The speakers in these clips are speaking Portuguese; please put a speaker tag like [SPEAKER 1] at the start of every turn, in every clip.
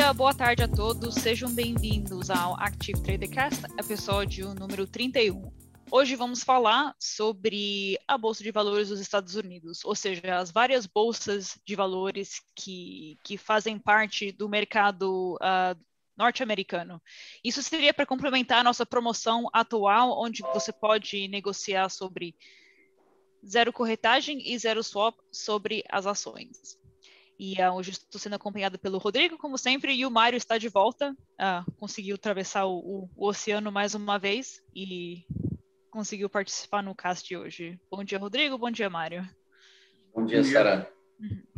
[SPEAKER 1] dia, boa tarde a todos. Sejam bem-vindos ao Active Tradercast, episódio número 31. Hoje vamos falar sobre a Bolsa de Valores dos Estados Unidos, ou seja, as várias bolsas de valores que, que fazem parte do mercado uh, norte-americano. Isso seria para complementar a nossa promoção atual, onde você pode negociar sobre zero corretagem e zero swap sobre as ações. E uh, hoje estou sendo acompanhado pelo Rodrigo, como sempre, e o Mário está de volta. Uh, conseguiu atravessar o, o, o, oceano mais uma vez e conseguiu participar no cast de hoje. Bom dia, Rodrigo. Bom dia, Mário.
[SPEAKER 2] Bom dia, Sara.
[SPEAKER 1] Uhum.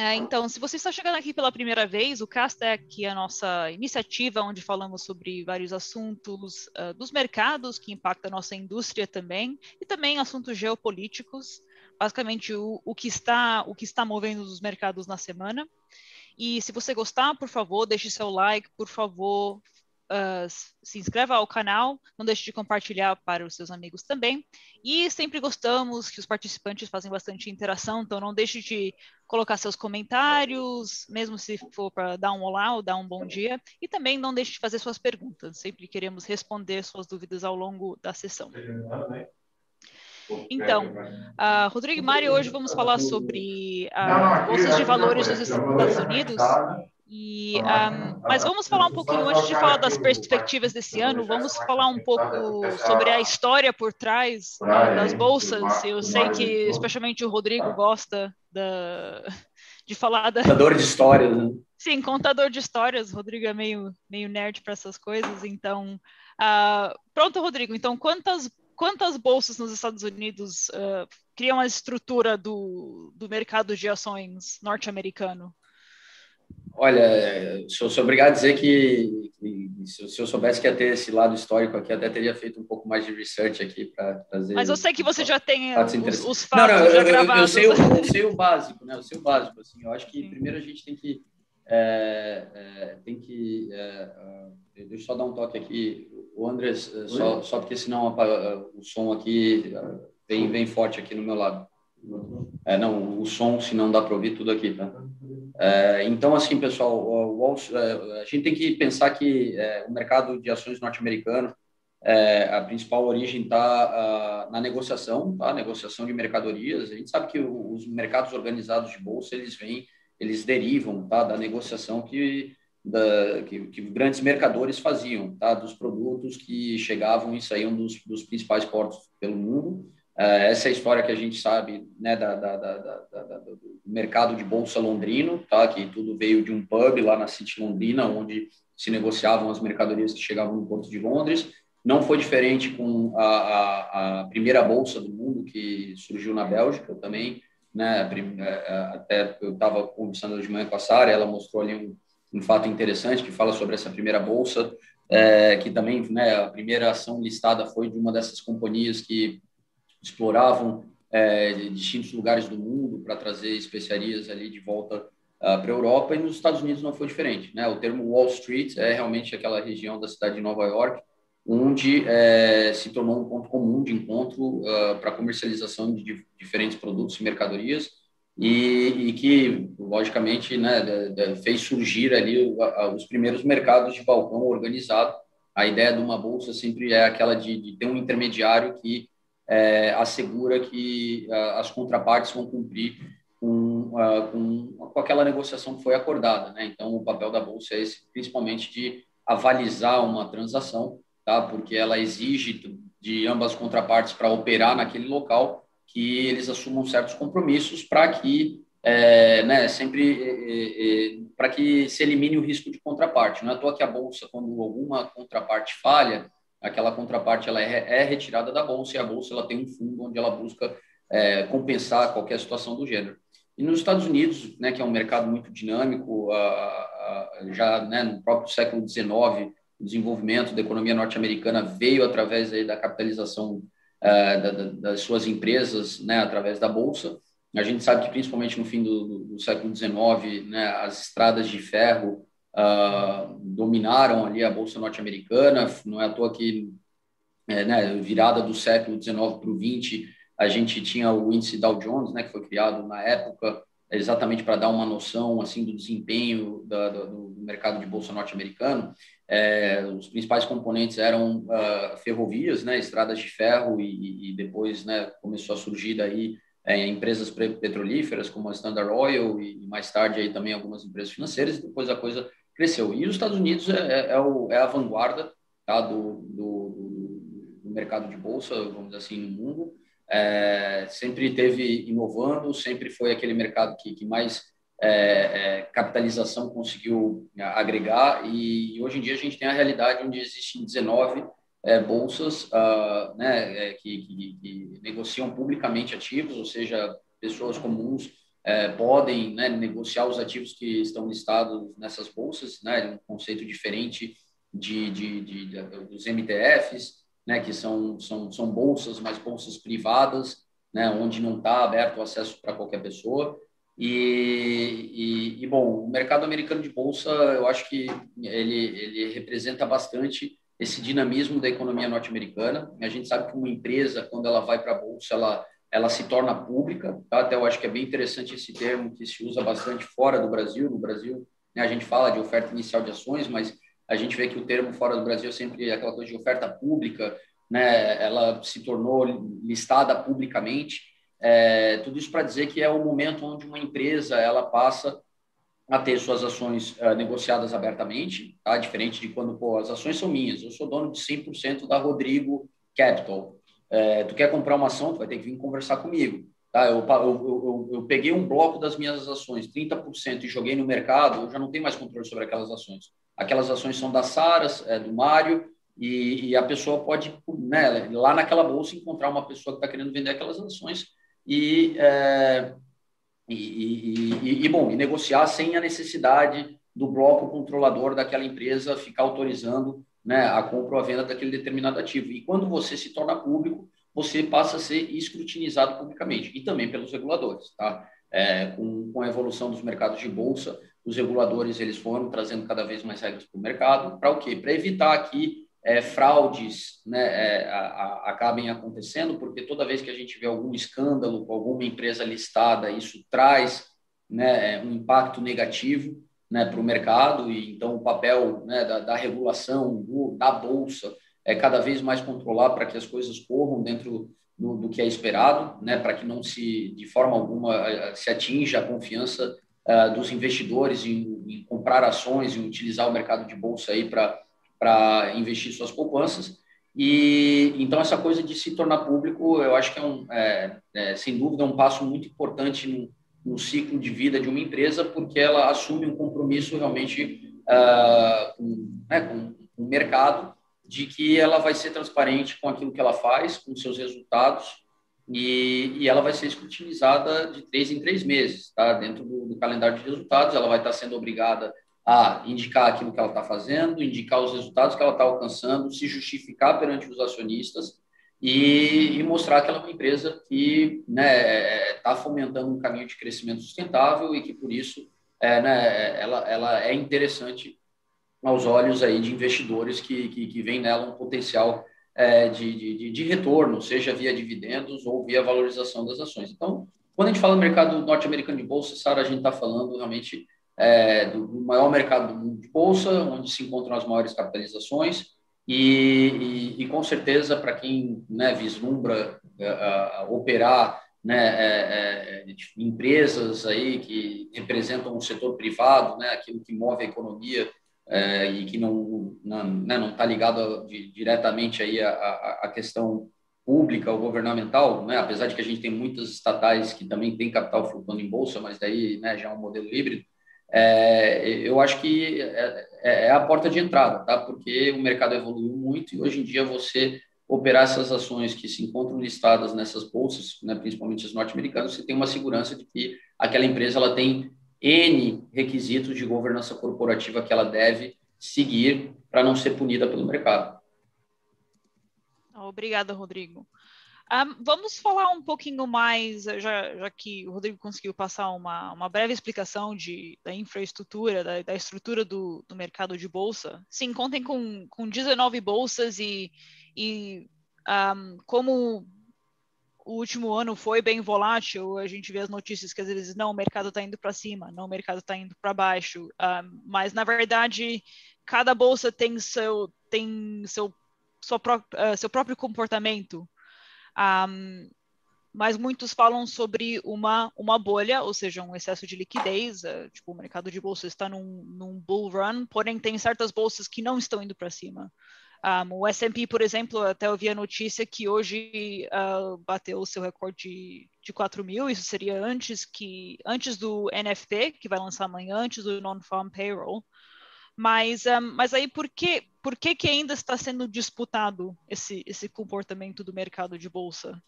[SPEAKER 1] É, então, se você está chegando aqui pela primeira vez, o Cast é a nossa iniciativa onde falamos sobre vários assuntos uh, dos mercados que impactam a nossa indústria também, e também assuntos geopolíticos basicamente o, o, que está o que está movendo os mercados na semana. E se você gostar, por favor, deixe seu like, por favor, uh, se inscreva ao canal, não deixe de compartilhar para os seus amigos também. E sempre gostamos que os participantes fazem bastante interação, então não deixe de colocar seus comentários, mesmo se for para dar um olá ou dar um bom dia. E também não deixe de fazer suas perguntas, sempre queremos responder suas dúvidas ao longo da sessão. Então, uh, Rodrigo e Mário, hoje vamos falar sobre uh, bolsas de valores dos Estados Unidos. E, um, ah, mas vamos falar um pouquinho, antes de falar das perspectivas desse ano, vamos falar um pouco sobre a história por trás uh, das bolsas. Eu sei que, especialmente, o Rodrigo gosta da, de falar da.
[SPEAKER 2] Contador de histórias, né?
[SPEAKER 1] Sim, contador de histórias. O Rodrigo é meio, meio nerd para essas coisas, então. Uh, pronto, Rodrigo. Então, quantas quantas bolsas nos Estados Unidos uh, criam a estrutura do, do mercado de ações norte-americano?
[SPEAKER 2] Olha, sou, sou obrigado a dizer que, que se, se, eu soubesse que ia ter esse lado histórico aqui, até teria feito um pouco mais de research aqui para trazer.
[SPEAKER 1] Mas eu sei que você já tem fatos os, os, fatos não, não, já
[SPEAKER 2] eu,
[SPEAKER 1] gravados.
[SPEAKER 2] Eu, sei o, eu sei o básico, né? Eu sei o básico. Assim, eu acho que Sim. primeiro a gente tem que é, é, tem que é, deixa eu só dar um toque aqui o Andres, eh, só, só porque senão o som aqui eh, vem, vem forte aqui no meu lado. É, não, o som, se não dá para ouvir tudo aqui, tá? É, então, assim, pessoal, o, a gente tem que pensar que é, o mercado de ações norte-americano, é, a principal origem está na negociação, tá? Negociação de mercadorias. A gente sabe que os mercados organizados de bolsa, eles vêm, eles derivam, tá? Da negociação que da, que, que, grandes mercadores faziam, tá? dos produtos que chegavam e saíam dos, dos principais portos pelo mundo. Uh, essa é a história que a gente sabe né, da, da, da, do mercado de bolsa londrino, tá? que tudo veio de um pub lá na City Londrina, onde se negociavam as mercadorias que chegavam no porto de Londres. Não foi diferente com a, a, a primeira bolsa do mundo que surgiu na Bélgica também. Né? É, é, até eu estava conversando de manhã com a Sara, ela mostrou ali um, um fato interessante que fala sobre essa primeira bolsa, é, que também né, a primeira ação listada foi de uma dessas companhias que exploravam é, distintos lugares do mundo para trazer especiarias ali de volta uh, para a Europa, e nos Estados Unidos não foi diferente. Né? O termo Wall Street é realmente aquela região da cidade de Nova York, onde é, se tornou um ponto comum de encontro uh, para comercialização de diferentes produtos e mercadorias, e, e que, logicamente, né, de, de, fez surgir ali os primeiros mercados de balcão organizado. A ideia de uma bolsa sempre é aquela de, de ter um intermediário que é, assegura que as contrapartes vão cumprir com, com, com, aquela negociação que foi acordada. Né? Então, o papel da bolsa é esse, principalmente de avalizar uma transação, tá? porque ela exige de ambas as contrapartes para operar naquele local que eles assumam certos compromissos para que é, né, sempre é, é, para que se elimine o risco de contraparte. Não é à toa que a bolsa, quando alguma contraparte falha, aquela contraparte ela é, é retirada da bolsa e a bolsa ela tem um fundo onde ela busca é, compensar qualquer situação do gênero. E nos Estados Unidos, né, que é um mercado muito dinâmico, a, a, já né, no próprio século XIX, o desenvolvimento da economia norte-americana veio através aí da capitalização uh, da, das suas empresas né, através da Bolsa. A gente sabe que, principalmente no fim do, do, do século XIX, né, as estradas de ferro uh, dominaram ali a Bolsa norte-americana. Não é à toa que é, né, virada do século XIX para o XX, a gente tinha o índice Dow Jones, né, que foi criado na época exatamente para dar uma noção assim do desempenho da, do, do, mercado de bolsa norte-americano. É, os principais componentes eram uh, ferrovias, né, estradas de ferro e, e depois né, começou a surgir daí é, empresas petrolíferas como a Standard Oil e, mais tarde aí também algumas empresas financeiras e depois a coisa cresceu. E os Estados Unidos é, é, é, o, é a vanguarda tá, do, do, do, mercado de bolsa, vamos dizer assim, no mundo. É, sempre teve inovando, sempre foi aquele mercado que, que mais é, é, capitalização conseguiu agregar e, hoje em dia a gente tem a realidade onde existem 19 é, bolsas uh, né, que, que, que, negociam publicamente ativos, ou seja, pessoas comuns é, podem né, negociar os ativos que estão listados nessas bolsas, né, um conceito diferente de, de, de, de dos MTFs, né, que são, são, são bolsas, mas bolsas privadas, né, onde não está aberto o acesso para qualquer pessoa. E, e, e, bom, o mercado americano de bolsa, eu acho que ele, ele representa bastante esse dinamismo da economia norte-americana. A gente sabe que uma empresa, quando ela vai para a bolsa, ela, ela se torna pública. Tá? Até eu acho que é bem interessante esse termo que se usa bastante fora do Brasil. No Brasil, né, a gente fala de oferta inicial de ações, mas a gente vê que o termo fora do Brasil é sempre aquela coisa de oferta pública, né? ela se tornou listada publicamente. É, tudo isso para dizer que é o momento onde uma empresa ela passa a ter suas ações uh, negociadas abertamente, tá? diferente de quando pô, as ações são minhas, eu sou dono de 100% da Rodrigo Capital. É, tu quer comprar uma ação, tu vai ter que vir conversar comigo. Tá? Eu, eu, eu, eu peguei um bloco das minhas ações, 30%, e joguei no mercado, eu já não tenho mais controle sobre aquelas ações. Aquelas ações são da Saras, é, do Mário, e, e, a pessoa pode, né, lá naquela bolsa, encontrar uma pessoa que está querendo vender aquelas ações e é, e, e, bom, e negociar sem a necessidade do bloco controlador daquela empresa ficar autorizando né, a compra ou a venda daquele determinado ativo. E quando você se torna público, você passa a ser escrutinizado publicamente e também pelos reguladores. Tá? É, com, com a evolução dos mercados de bolsa, os reguladores eles foram trazendo cada vez mais regras para o mercado. Para o quê? Para evitar que é, fraudes né, é, a, a, acabem acontecendo, porque toda vez que a gente vê algum escândalo com alguma empresa listada, isso traz né, é, um impacto negativo né, para o mercado, e então o papel né, da, da, regulação do, da Bolsa é cada vez mais controlar para que as coisas corram dentro do, do que é esperado, né, para que não se, de forma alguma, se atinja a confiança uh, dos investidores em, em comprar ações e utilizar o mercado de Bolsa aí para para investir suas poupanças. E então essa coisa de se tornar público, eu acho que é um, é, é, sem dúvida, um passo muito importante no, no, ciclo de vida de uma empresa, porque ela assume um compromisso realmente uh, com, né, com, o mercado, de que ela vai ser transparente com aquilo que ela faz, com seus resultados, e, e, ela vai ser escrutinizada de três em três meses, tá? Dentro do, do, calendário de resultados, ela vai estar sendo obrigada a indicar aquilo que ela está fazendo, indicar os resultados que ela está alcançando, se justificar perante os acionistas e, e, mostrar que ela é uma empresa que está né, tá fomentando um caminho de crescimento sustentável e que, por isso, é, né, ela, ela é interessante aos olhos aí de investidores que, que, que veem nela um potencial é, de, de, de retorno, seja via dividendos ou via valorização das ações. Então, quando a gente fala do mercado norte-americano de bolsa, Sara, a gente está falando realmente é, do, do, maior mercado do mundo de bolsa, onde se encontram as maiores capitalizações, e, e, e com certeza, para quem né, vislumbra uh, operar né, é, é, empresas aí que representam o setor privado, né, aquilo que move a economia é, e que não não né, está ligado de, diretamente aí a, a, a, questão pública ou governamental, né, apesar de que a gente tem muitas estatais que também têm capital flutuando em bolsa, mas daí né, já é um modelo híbrido é, eu acho que é, é, é, a porta de entrada, tá? Porque o mercado evoluiu muito e hoje em dia você operar essas ações que se encontram listadas nessas bolsas, né, principalmente as norte-americanas, você tem uma segurança de que aquela empresa ela tem N requisitos de governança corporativa que ela deve seguir para não ser punida pelo mercado.
[SPEAKER 1] Obrigada, Rodrigo. Um, vamos falar um pouquinho mais, já, já, que o Rodrigo conseguiu passar uma, uma breve explicação de, da infraestrutura, da, da estrutura do, do, mercado de bolsa. Sim, contem com, com 19 bolsas e, e um, como o último ano foi bem volátil, a gente vê as notícias que às vezes não, o mercado está indo para cima, não, o mercado está indo para baixo, um, mas na verdade cada bolsa tem seu tem seu pró uh, seu próprio comportamento. Um, mas muitos falam sobre uma, uma bolha, ou seja, um excesso de liquidez. Uh, tipo, o mercado de bolsa está num, num bull run, porém tem certas bolsas que não estão indo para cima. Um, o S&P, por exemplo, até eu vi a notícia que hoje uh, bateu o seu recorde de, de 4 mil, isso seria antes, que, antes do NFT, que vai lançar amanhã, antes do Non-Farm Payroll. Mas, um, mas aí por que, por que, que ainda está sendo disputado esse, esse comportamento do mercado de bolsa?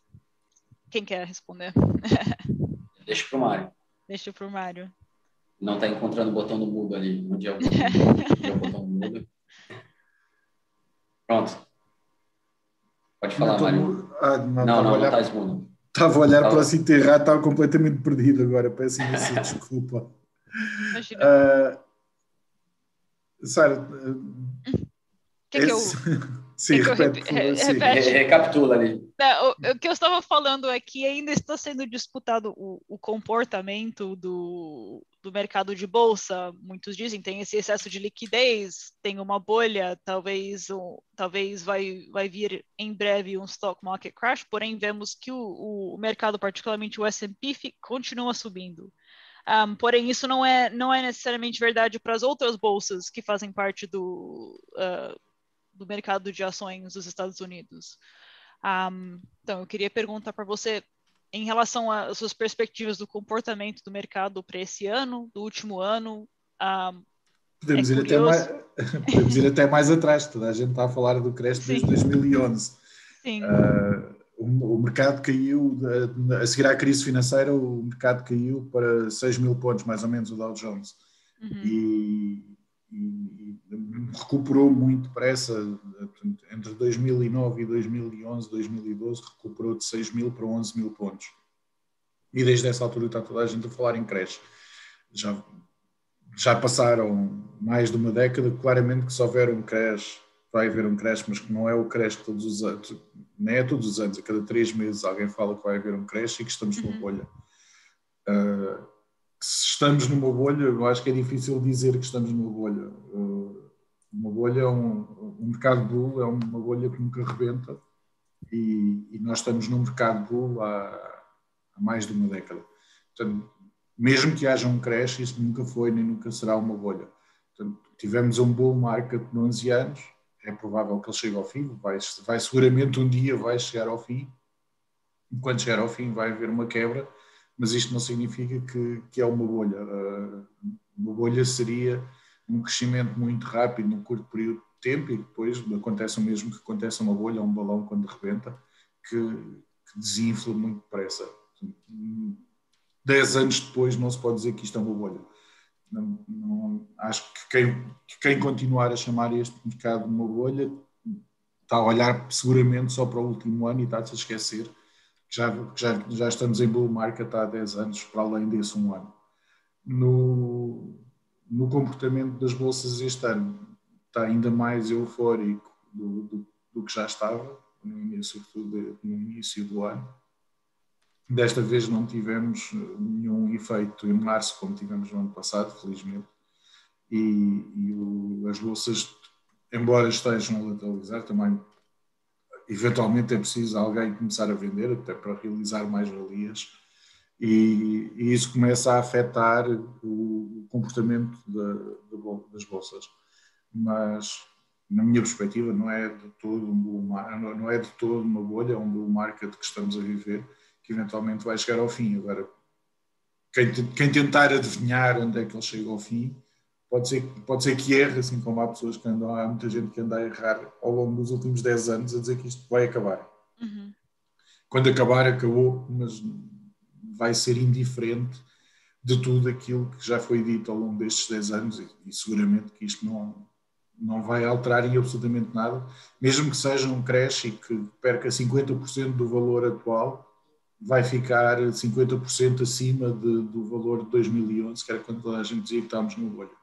[SPEAKER 1] Quem quer responder?
[SPEAKER 2] Deixa para o Mário.
[SPEAKER 1] Deixa para o Mário.
[SPEAKER 2] Não está encontrando o botão do mudo ali. Onde é o, onde é o botão do mudo? Pronto. Pode falar, não, Mário. Ah, não, não, não, olhar... não mudo.
[SPEAKER 3] Estava a olhar para o sítio errado, estava completamente perdido agora. Peço imensa desculpa. Imagina. Uh, Sara,
[SPEAKER 1] uh, que que eu...
[SPEAKER 3] Sim, é repete,
[SPEAKER 2] sim. recapitula ali.
[SPEAKER 1] Não, o, o, que eu estava falando é que ainda está sendo disputado o, o comportamento do, do mercado de bolsa. Muitos dizem tem esse excesso de liquidez, tem uma bolha, talvez, um, talvez vai, vai vir em breve um stock market crash, porém vemos que o, o mercado, particularmente o S&P, continua subindo. Um, porém, isso não é, não é necessariamente verdade para as outras bolsas que fazem parte do, uh, do mercado de ações dos Estados Unidos. Um, então, eu queria perguntar para você, em relação às suas perspectivas do comportamento do mercado para esse ano, do último ano. Um,
[SPEAKER 3] podemos, é ir até mais, podemos ir até mais atrás, toda a gente está a falar do crash desde 2011. Sim. Uh, o, o, mercado caiu, a, a seguir à crise financeira, o mercado caiu para 6 mil pontos, mais ou menos, o Dow Jones. Uhum. E, e, recuperou muito depressa, entre 2009 e 2011, 2012, recuperou de 6 mil para 11 mil pontos. E desde essa altura está toda a gente a falar em creche. Já, já passaram mais de uma década, claramente que se houver um crash, vai haver um crash, mas que não é o crash todos os anos, nem é todos os anos, a cada três meses alguém fala que vai haver um crash e que estamos numa uhum. bolha. Uh, se estamos numa bolha, eu acho que é difícil dizer que estamos numa bolha. Uh, uma bolha é um, um mercado bull, é uma bolha que nunca rebenta e, e nós estamos num mercado bull há, há, mais de uma década. Portanto, mesmo que haja um crash, isso nunca foi nem nunca será uma bolha. Portanto, tivemos um bull market de 11 anos, é provável que ele chegue ao fim, vai, vai seguramente um dia vai chegar ao fim, e quando chegar ao fim vai haver uma quebra, mas isto não significa que, que é uma bolha. Uh, uma bolha seria um crescimento muito rápido num curto período de tempo e depois acontece o mesmo que acontece uma bolha, um balão quando rebenta, que, que desinfla muito depressa. Dez anos depois não se pode dizer que isto é uma bolha. Não, não, acho que quem, que quem continuar a chamar este mercado uma bolha está a olhar seguramente só para o último ano e está-se a esquecer que já, já, já estamos em bull market há 10 anos, para além desse um ano. No, no comportamento das bolsas este ano. Está ainda mais eufórico do, do, do que já estava no início, no início do ano. Desta vez não tivemos nenhum efeito em março como tivemos no ano passado, felizmente, e, e o, as bolsas, embora estejam a lateralizar, também eventualmente é preciso alguém começar a vender até para realizar mais valias e, e, isso começa a afetar o comportamento da, das bolsas. Mas, na minha perspectiva, não é de todo um bull, não é de todo uma bolha, é um bull market que estamos a viver, que eventualmente vai chegar ao fim. Agora, quem, quem tentar adivinhar onde é que ele chega ao fim, pode ser, pode ser que erre, assim como há pessoas que andam, há muita gente que anda a errar ao longo dos últimos 10 anos a dizer que isto vai acabar. Uhum. Quando acabar, acabou, mas vai ser indiferente de tudo aquilo que já foi dito ao longo destes 10 anos e, e seguramente que isto não, não vai alterar em absolutamente nada, mesmo que seja um crash e que perca 50% do valor atual, vai ficar 50% acima de, do valor de 2011, que era quando a gente dizia que estávamos no olho.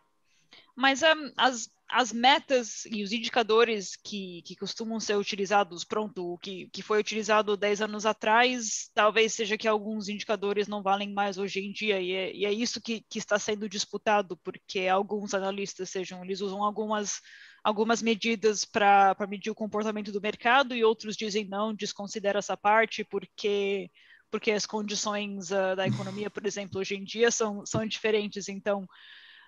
[SPEAKER 1] Mas um, as, as metas e os indicadores que, que costumam ser utilizados, pronto, o que, que foi utilizado 10 anos atrás, talvez seja que alguns indicadores não valem mais hoje em dia, e é, e é isso que, que está sendo disputado, porque alguns analistas sejam, eles usam algumas algumas medidas para medir o comportamento do mercado e outros dizem não, desconsidera essa parte porque porque as condições uh, da economia, por exemplo, hoje em dia são, são diferentes. Então,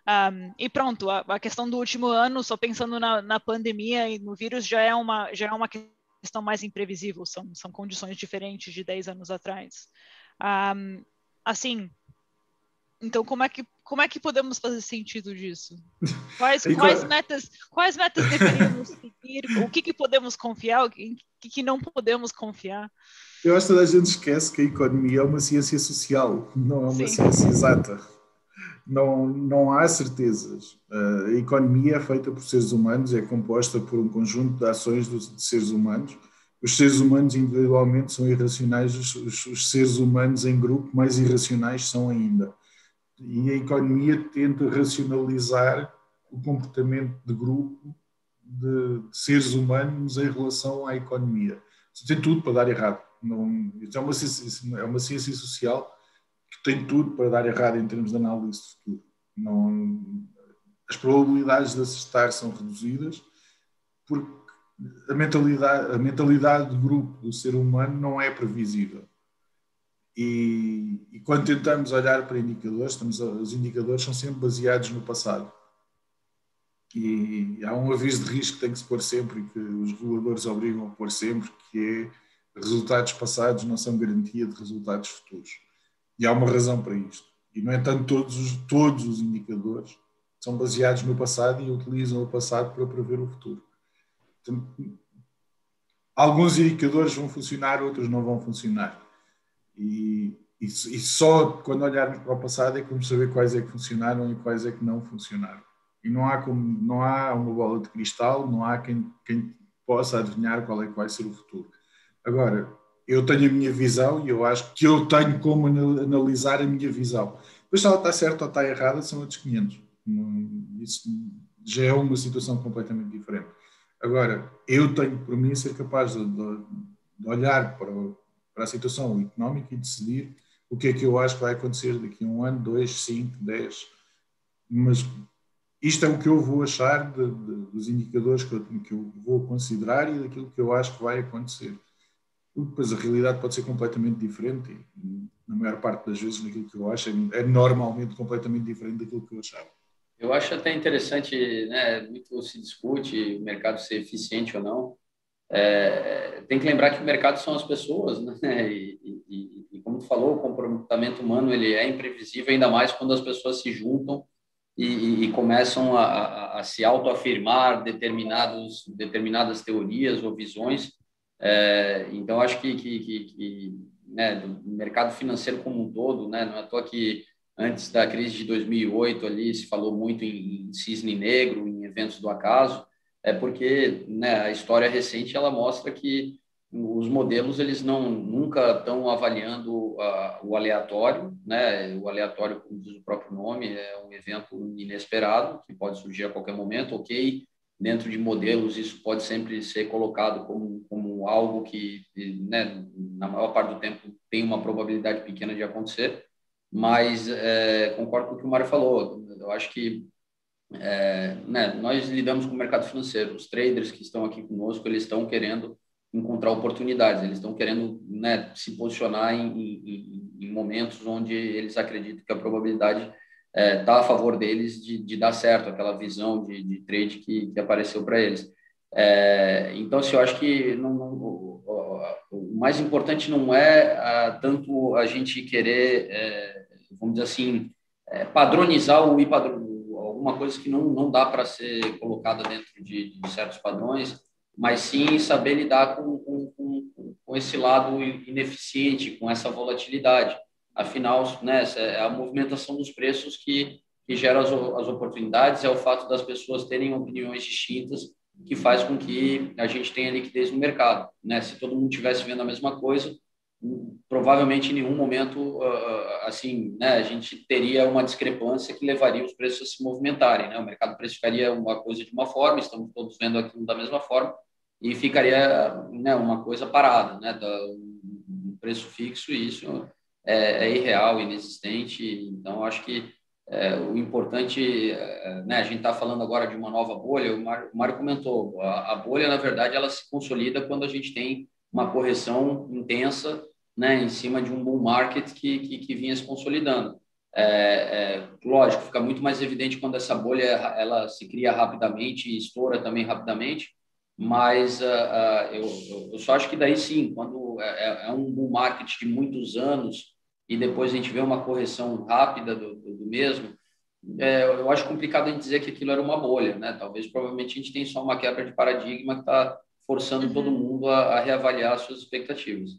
[SPEAKER 1] um, e pronto, a, a, questão do último ano, só pensando na, na, pandemia e no vírus, já é uma, já é uma questão mais imprevisível, são, são condições diferentes de 10 anos atrás. Um, assim, então como é que como é que podemos fazer sentido disso? Quais, quais metas quais metas deveríamos seguir? O que, que podemos confiar? O que, que não podemos confiar?
[SPEAKER 3] Eu acho que toda a gente esquece que a economia é uma ciência social, não é uma Sim. ciência exata não, não há certezas. A economia é feita por seres humanos, é composta por um conjunto de ações de seres humanos. Os seres humanos individualmente são irracionais, os, os seres humanos em grupo mais irracionais são ainda. E a economia tenta racionalizar o comportamento de grupo de, de seres humanos em relação à economia. Tem tudo para dar errado. Não, é, uma, é uma ciência social tem tudo para dar errado em termos de análise de futuro. Não, as probabilidades de acertar são reduzidas porque a mentalidade, a mentalidade de grupo do ser humano não é previsível. E, e quando tentamos olhar para indicadores, estamos, os indicadores são sempre baseados no passado. E há um aviso de risco que tem que se pôr sempre e que os reguladores obrigam a pôr sempre, que é resultados passados não são garantia de resultados futuros. E há uma razão para isto. E, no entanto, todos os, todos os indicadores são baseados no passado e utilizam o passado para prever o futuro. Portanto, alguns indicadores vão funcionar, outros não vão funcionar. E, e, e, só quando olharmos para o passado é que vamos saber quais é que funcionaram e quais é que não funcionaram. E não há, como, não há uma bola de cristal, não há quem, quem possa adivinhar qual é que vai ser o futuro. Agora, eu tenho a minha visão e eu acho que eu tenho como analisar a minha visão. Depois se ela está certa ou está errada são outros 500. Isso já é uma situação completamente diferente. Agora, eu tenho por mim ser capaz de, de olhar para, para a situação económica e decidir o que é que eu acho que vai acontecer daqui a um ano, dois, cinco, dez. Mas isto é o que eu vou achar de, de, dos indicadores que eu, que eu vou considerar e daquilo que eu acho que vai acontecer. Depois a realidade pode ser completamente diferente e, na maior parte das vezes, naquilo que eu acho, é, é normalmente completamente diferente daquilo que eu achava.
[SPEAKER 2] Eu acho até interessante, né, muito se discute o mercado ser eficiente ou não. É, tem que lembrar que o mercado são as pessoas, né? E, e, e, como tu falou, o comportamento humano ele é imprevisível, ainda mais quando as pessoas se juntam e, e começam a, a, a se autoafirmar determinados, determinadas teorias ou visões é, então, acho que, que, que, que né, do mercado financeiro como um todo, né, não é à toa que antes da crise de 2008 ali se falou muito em, em cisne negro, em eventos do acaso, é porque né, a história recente ela mostra que os modelos eles não nunca estão avaliando o aleatório, né? O aleatório, como diz o próprio nome, é um evento inesperado que pode surgir a qualquer momento. Ok, dentro de modelos isso pode sempre ser colocado como, como algo que, né, na maior parte do tempo, tem uma probabilidade pequena de acontecer, mas é, concordo com o que o Mário falou. Eu acho que é, né, nós lidamos com o mercado financeiro. Os traders que estão aqui conosco, eles estão querendo encontrar oportunidades, eles estão querendo né, se posicionar em, em, em momentos onde eles acreditam que a probabilidade está é, tá a favor deles de, de, dar certo, aquela visão de, de trade que, que apareceu para eles. É, então, assim, eu acho que não, não, o, mais importante não é a, tanto a gente querer, é, vamos dizer assim, é, padronizar ou alguma coisa que não, não dá para ser colocada dentro de, de, certos padrões, mas sim saber lidar com, com, com, com esse lado ineficiente, com essa volatilidade. Afinal, né, é a movimentação dos preços que, que gera as, as oportunidades, é o fato das pessoas terem opiniões distintas que faz com que a gente tenha liquidez no mercado. Né? Se todo mundo estivesse vendo a mesma coisa, provavelmente em nenhum momento assim né, a gente teria uma discrepância que levaria os preços a se movimentarem. Né? O mercado precificaria uma coisa de uma forma, estamos todos vendo aquilo da mesma forma, e ficaria né, uma coisa parada, né, um preço fixo, e isso é, é irreal, inexistente. Então, acho que é, o importante, é, né, a gente está falando agora de uma nova bolha, o Mário, o Mário comentou, a, a, bolha, na verdade, ela se consolida quando a gente tem uma correção intensa né, em cima de um bull market que, que, que vinha se consolidando. É, é, lógico, fica muito mais evidente quando essa bolha ela se cria rapidamente e estoura também rapidamente, mas uh, uh, eu, eu, só acho que daí sim, quando é, é, um bull market de muitos anos e depois a gente vê uma correção rápida do, do, do mesmo, é, eu acho complicado a gente dizer que aquilo era uma bolha, né? Talvez, provavelmente, a gente tem só uma quebra de paradigma que está forçando uhum. todo mundo a, a, reavaliar suas expectativas.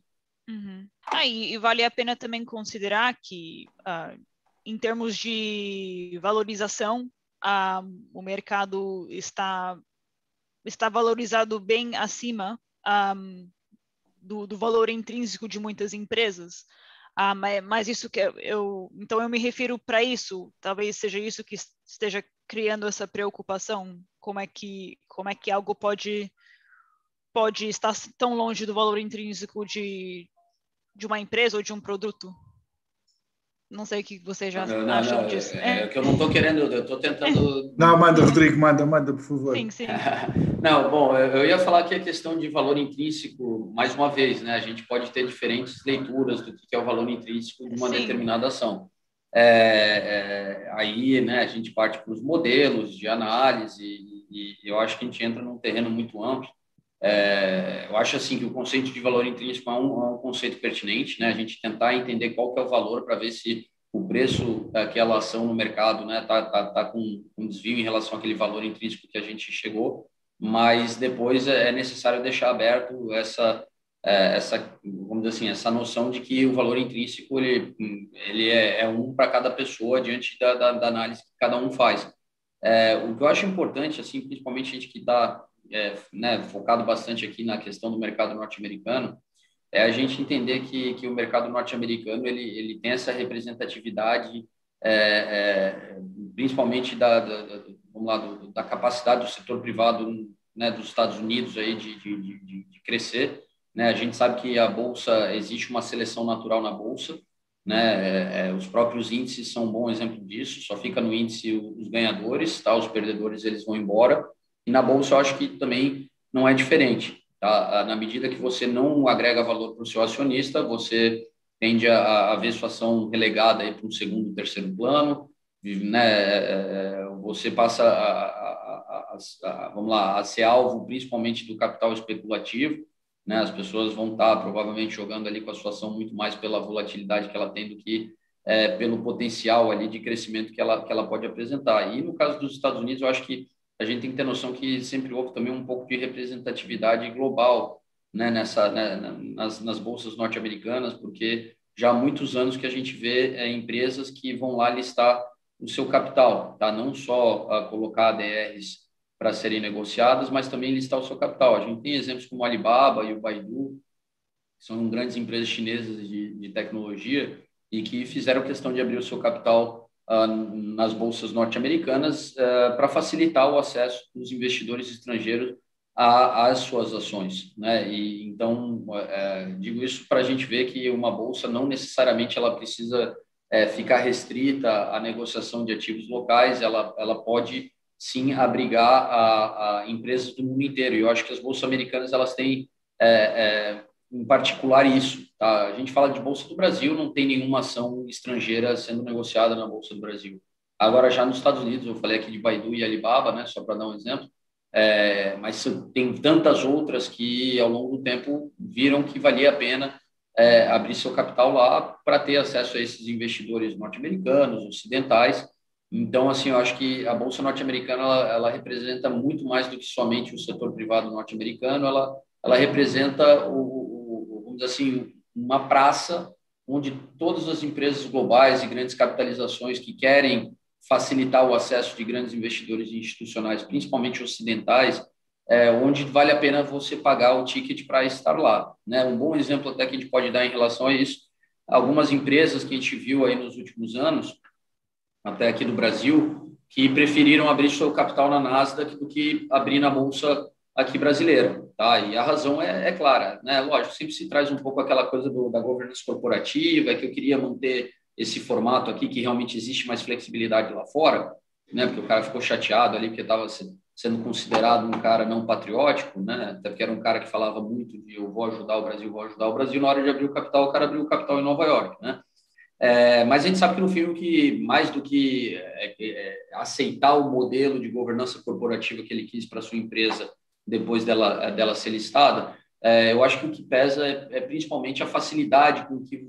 [SPEAKER 1] Uhum. Ah, e, e, vale a pena também considerar que, uh, em termos de valorização, uh, o mercado está está valorizado bem acima um, do, do, valor intrínseco de muitas empresas. Ah, mas, mas, isso que eu, então eu me refiro para isso. Talvez seja isso que esteja criando essa preocupação. Como é que como é que algo pode pode estar tão longe do valor intrínseco de de uma empresa ou de um produto? Não sei o que vocês já não, acham
[SPEAKER 2] não,
[SPEAKER 1] disso.
[SPEAKER 2] É, é, que eu não estou querendo, eu estou tentando.
[SPEAKER 3] Não, manda, Rodrigo, manda, manda, por favor.
[SPEAKER 1] Sim, sim.
[SPEAKER 2] não, bom, eu ia falar que a questão de valor intrínseco, mais uma vez, né? A gente pode ter diferentes leituras do que é o valor intrínseco de uma sim. determinada ação. É, é, aí, né, a gente parte para os modelos de análise e, e eu acho que a gente entra num terreno muito amplo. É, eu acho assim que o conceito de valor intrínseco é um, é um, conceito pertinente, né? A gente tentar entender qual que é o valor para ver se o preço daquela ação no mercado, né, tá, tá, tá com um desvio em relação àquele valor intrínseco que a gente chegou, mas depois é, é necessário deixar aberto essa é, essa vamos dizer assim essa noção de que o valor intrínseco ele ele é, é um para cada pessoa diante da, da, da, análise que cada um faz. É, o que eu acho importante assim, principalmente a gente que está é, né, focado bastante aqui na questão do mercado norte-americano, é a gente entender que, que o mercado norte-americano ele, ele tem essa representatividade, é, é, principalmente da, da, vamos lá, do, da capacidade do setor privado né, dos Estados Unidos aí de, de, de, de crescer. Né? A gente sabe que a bolsa existe uma seleção natural na bolsa, né? É, é, os próprios índices são um bom exemplo disso. Só fica no índice os ganhadores, tá? Os perdedores eles vão embora. E na bolsa eu acho que também não é diferente. Tá? Na medida que você não agrega valor para o seu acionista, você tende a, a ver sua ação relegada para um segundo, terceiro plano, né? Você passa a, a, a, vamos lá, a ser alvo principalmente do capital especulativo. Né? As pessoas vão estar provavelmente jogando ali com a sua ação muito mais pela volatilidade que ela tem do que é, pelo potencial ali de crescimento que ela, que ela pode apresentar. E no caso dos Estados Unidos, eu acho que a gente tem que ter noção que sempre houve também um pouco de representatividade global né, nessa, né, nas, nas bolsas norte-americanas, porque já há muitos anos que a gente vê é, empresas que vão lá listar o seu capital, tá? não só a colocar ADRs para serem negociadas, mas também listar o seu capital. A gente tem exemplos como o Alibaba e o Baidu, que são grandes empresas chinesas de, de tecnologia e que fizeram questão de abrir o seu capital nas bolsas norte-americanas uh, para facilitar o acesso dos investidores estrangeiros às suas ações, né? E então uh, digo isso para a gente ver que uma bolsa não necessariamente ela precisa ficar restrita à negociação de ativos locais, ela ela pode sim abrigar a, a empresas do mundo inteiro. E eu acho que as bolsas americanas elas têm em particular isso. Tá? A gente fala de Bolsa do Brasil, não tem nenhuma ação estrangeira sendo negociada na Bolsa do Brasil. Agora, já nos Estados Unidos, eu falei aqui de Baidu e Alibaba, né, só para dar um exemplo, é, mas tem tantas outras que, ao longo do tempo, viram que valia a pena é, abrir seu capital lá para ter acesso a esses investidores norte-americanos, ocidentais. Então, assim, eu acho que a Bolsa norte-americana, ela, ela representa muito mais do que somente o setor privado norte-americano, ela, ela representa o, assim, uma praça onde todas as empresas globais e grandes capitalizações que querem facilitar o acesso de grandes investidores institucionais, principalmente ocidentais, é, onde vale a pena você pagar o ticket para estar lá. Né? Um bom exemplo até que a gente pode dar em relação a isso, algumas empresas que a gente viu aí nos últimos anos, até aqui no Brasil, que preferiram abrir seu capital na Nasdaq do que abrir na bolsa aqui brasileira, tá? E a razão é, é clara, né? Lógico, sempre se traz um pouco aquela coisa do, da governança corporativa, é que eu queria manter esse formato aqui que realmente existe mais flexibilidade lá fora, né? Porque o cara ficou chateado ali porque estava sendo considerado um cara não patriótico, né? Até porque era um cara que falava muito de eu vou ajudar o Brasil, vou ajudar o Brasil. Na hora de abrir o capital, o cara abriu o capital em Nova York, né? É, mas a gente sabe que no fim que mais do que é, é, aceitar o modelo de governança corporativa que ele quis para sua empresa depois dela dela ser listada, é, eu acho que o que pesa é, é principalmente a facilidade com que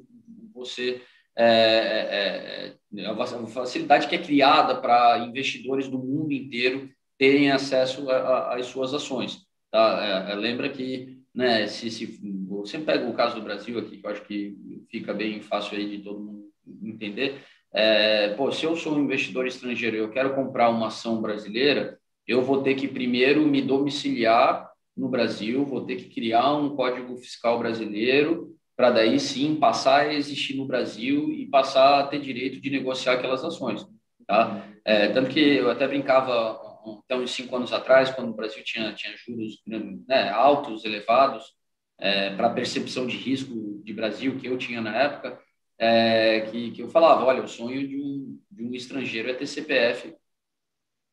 [SPEAKER 2] você é, a facilidade que é criada para investidores do mundo inteiro terem acesso às suas ações. Tá? É, é, lembra que, né, se, se você pega o caso do Brasil aqui, que eu acho que fica bem fácil aí de todo mundo entender. É, pô, se eu sou um investidor estrangeiro e eu quero comprar uma ação brasileira, eu vou ter que primeiro me domiciliar no Brasil, vou ter que criar um código fiscal brasileiro para daí sim passar a existir no Brasil e passar a ter direito de negociar aquelas ações. Tá? É, tanto que eu até brincava até uns cinco anos atrás, quando o Brasil tinha, tinha juros né, altos, elevados, é, para percepção de risco de Brasil que eu tinha na época, é, que, que eu falava, olha, o sonho de um, de um estrangeiro é ter CPF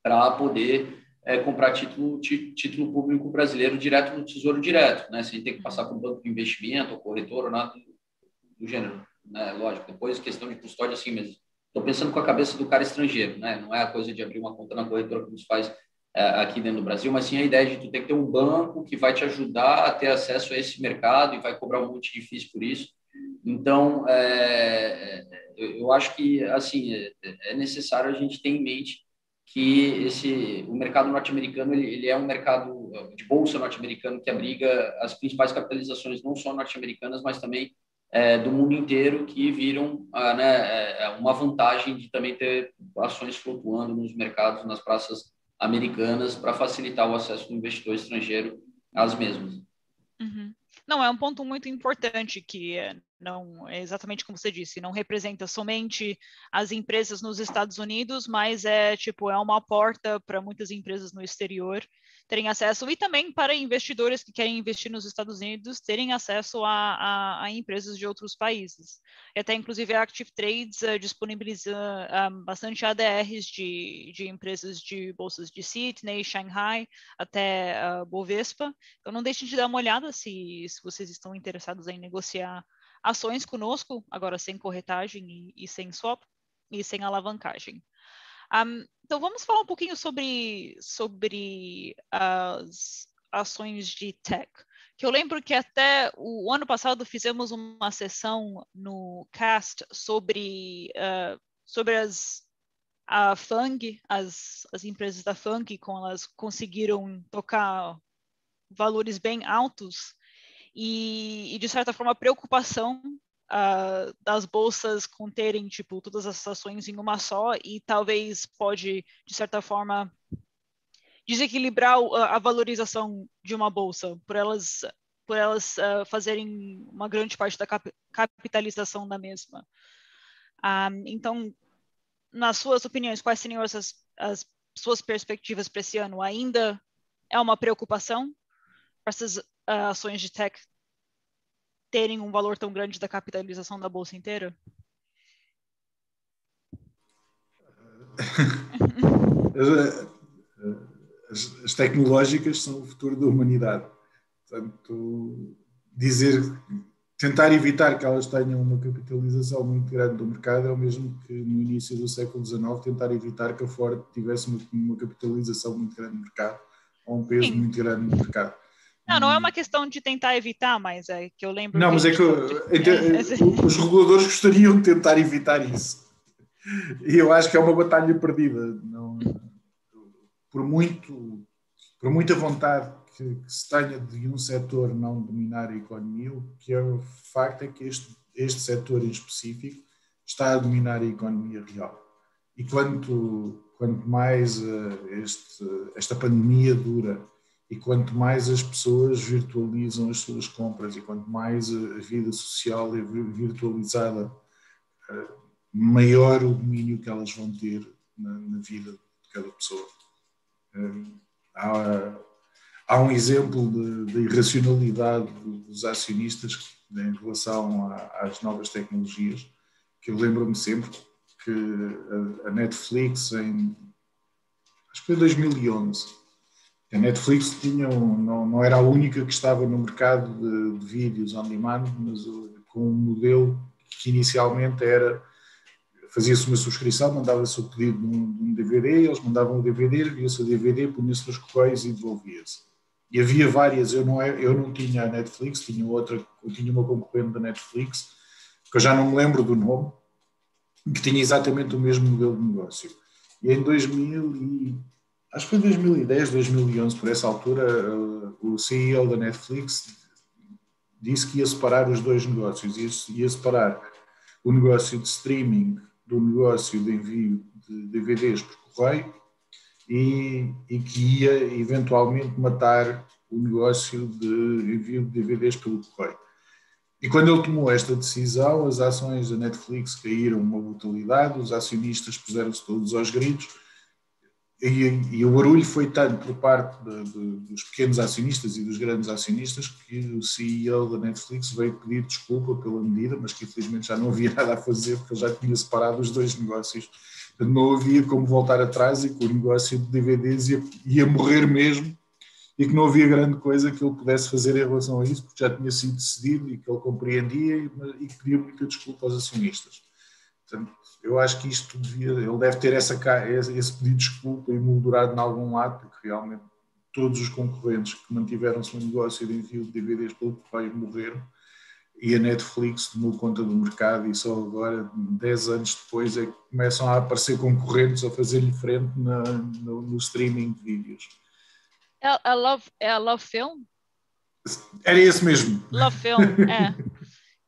[SPEAKER 2] para poder é, comprar título, título público brasileiro direto no Tesouro Direto, né? Sem ter que passar por um banco de investimento, ou corretor, ou nada do, gênero, né? Lógico, depois questão de custódia, assim, mas Estou pensando com a cabeça do cara estrangeiro, né? Não é a coisa de abrir uma conta na corretora que nos faz é, aqui dentro do Brasil, mas sim a ideia de tu ter que ter um banco que vai te ajudar a ter acesso a esse mercado e vai cobrar um monte de FIIs por isso. Então, é, eu acho que assim é, é, necessário a gente ter em mente que esse o mercado norte-americano ele, ele, é um mercado de bolsa norte-americano que abriga as principais capitalizações não só norte-americanas, mas também é, do mundo inteiro que viram ah, né, é, uma vantagem de também ter ações flutuando nos mercados, nas praças americanas, para facilitar o acesso do investidor estrangeiro às mesmas.
[SPEAKER 1] Uhum. Não, é um ponto muito importante que não é exatamente como você disse, não representa somente as empresas nos Estados Unidos, mas é tipo é uma porta para muitas empresas no exterior terem acesso e também para investidores que querem investir nos Estados Unidos terem acesso a, a, a empresas de outros países. E até inclusive a Active Trades uh, disponibiliza um, bastante ADRs de, de empresas de bolsas de Sydney, Shanghai, até uh, Bovespa. Então não deixem de dar uma olhada se, se vocês estão interessados em negociar ações conosco, agora sem corretagem e, e sem swap e sem alavancagem. Um, então vamos falar um pouquinho sobre, sobre as ações de tech. Que eu lembro que até o ano passado fizemos uma sessão no cast sobre, uh, sobre as a Fang, as, as empresas da Fang, como elas conseguiram tocar valores bem altos e, e de certa forma, preocupação uh, das bolsas conterem tipo todas as ações em uma só e talvez pode de certa forma desequilibrar a, valorização de uma bolsa por elas por elas uh, fazerem uma grande parte da cap capitalização da mesma. Ah, então, nas suas opiniões, quais seriam essas, as suas perspectivas para esse ano? Ainda é uma preocupação para essas ações de tech terem um valor tão grande da capitalização da bolsa inteira?
[SPEAKER 3] As, as, tecnológicas são o futuro da humanidade. Portanto, dizer, tentar evitar que elas tenham uma capitalização muito grande do mercado é o mesmo que no início do século XIX tentar evitar que a Ford tivesse uma, uma capitalização muito grande no mercado ou um peso Sim. muito grande no mercado.
[SPEAKER 1] Não, não é uma questão de tentar evitar, mas é que eu lembro.
[SPEAKER 3] Não, mas é que eu, é, os reguladores gostariam de tentar evitar isso. E eu acho que é uma batalha perdida. Não, por, muito, por muita vontade que, que, se tenha de um setor não dominar a economia, o que é o facto é que este, este setor em específico está a dominar a economia real. E quanto, quanto mais uh, este, esta pandemia dura E quanto mais as pessoas virtualizam as suas compras e quanto mais a vida social é virtualizada, eh, maior o domínio que elas vão ter na, vida de cada pessoa. Eh, há, há um exemplo de irracionalidade dos acionistas em relação às novas tecnologias, que eu lembro-me sempre que a Netflix, em, acho que foi 2011, a Netflix tinha um, não, não era a única que estava no mercado de, de vídeos on demand, mas com um modelo que inicialmente era fazia-se uma subscrição, mandava-se o pedido de um, de um, DVD, eles mandavam o DVD, via-se o DVD, punha-se nos correios e devolvia-se. E havia várias, eu não, eu não tinha a Netflix, tinha outra, tinha uma concorrente da Netflix, que eu já não me lembro do nome, que tinha exatamente o mesmo modelo de negócio. E em 2000 e, acho que foi 2010, 2011, por essa altura, eh, o CEO da Netflix disse que ia separar os dois negócios, ia, separar o negócio de streaming do negócio de envio de DVDs por correio e, e que ia eventualmente matar o negócio de envio de DVDs pelo correio. E quando ele tomou esta decisão, as ações da Netflix caíram uma brutalidade, os acionistas puseram-se todos aos gritos, e, e, o barulho foi tanto por parte de, de, dos pequenos acionistas e dos grandes acionistas que o CEO da Netflix veio pedir desculpa pela medida, mas que infelizmente já não havia nada a fazer porque já tinha separado os dois negócios. Não havia como voltar atrás e que o negócio de DVDs ia, ia morrer mesmo e que não havia grande coisa que ele pudesse fazer em relação a isso, porque já tinha sido decidido e que ele compreendia e, e que pedia muita desculpa aos acionistas. Portanto, eu acho que isto devia, ele deve ter essa, esse pedido de desculpa emoldurado em algum lado, porque realmente todos os concorrentes que mantiveram seu negócio de envio de DVDs pelo correio morreram e a Netflix tomou conta do mercado e só agora, 10 anos depois, é que começam a aparecer concorrentes a fazer-lhe frente na, no, no streaming de vídeos.
[SPEAKER 1] É a Love, é a Love Film?
[SPEAKER 3] Era esse mesmo.
[SPEAKER 1] Love Film, é.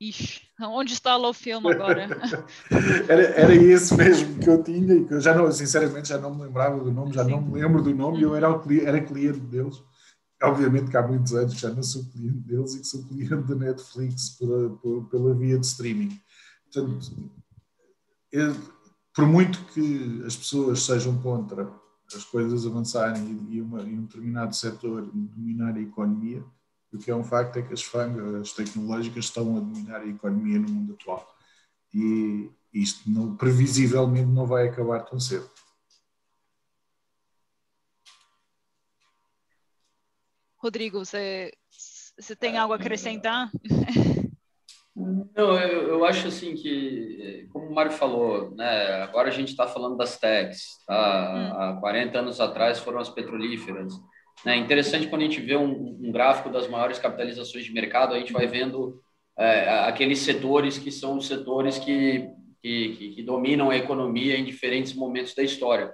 [SPEAKER 1] Ixi, onde está a Love Film agora?
[SPEAKER 3] era, era esse mesmo que eu tinha e que eu já não, sinceramente, já não me lembrava do nome, já Sim. não me lembro do nome e eu era, era cliente deles. Obviamente que há muitos anos já não sou cliente deles e que sou cliente da Netflix por, por, pela via de streaming. Portanto, eu, por muito que as pessoas sejam contra as coisas avançarem e, uma, e um determinado setor dominar a economia, o que é um facto é que as FANG, as tecnológicas, estão a dominar a economia no mundo atual. E isto não, previsivelmente não vai acabar tão cedo.
[SPEAKER 1] Rodrigo, você, você tem algo a acrescentar?
[SPEAKER 2] Não, eu, eu acho assim que, como o Mário falou, né, agora a gente está falando das techs, tá? Hum. há 40 anos atrás foram as petrolíferas. É interessante quando a gente vê um, um gráfico das maiores capitalizações de mercado, a gente vai vendo é, aqueles setores que são os setores que, que, que, dominam a economia em diferentes momentos da história.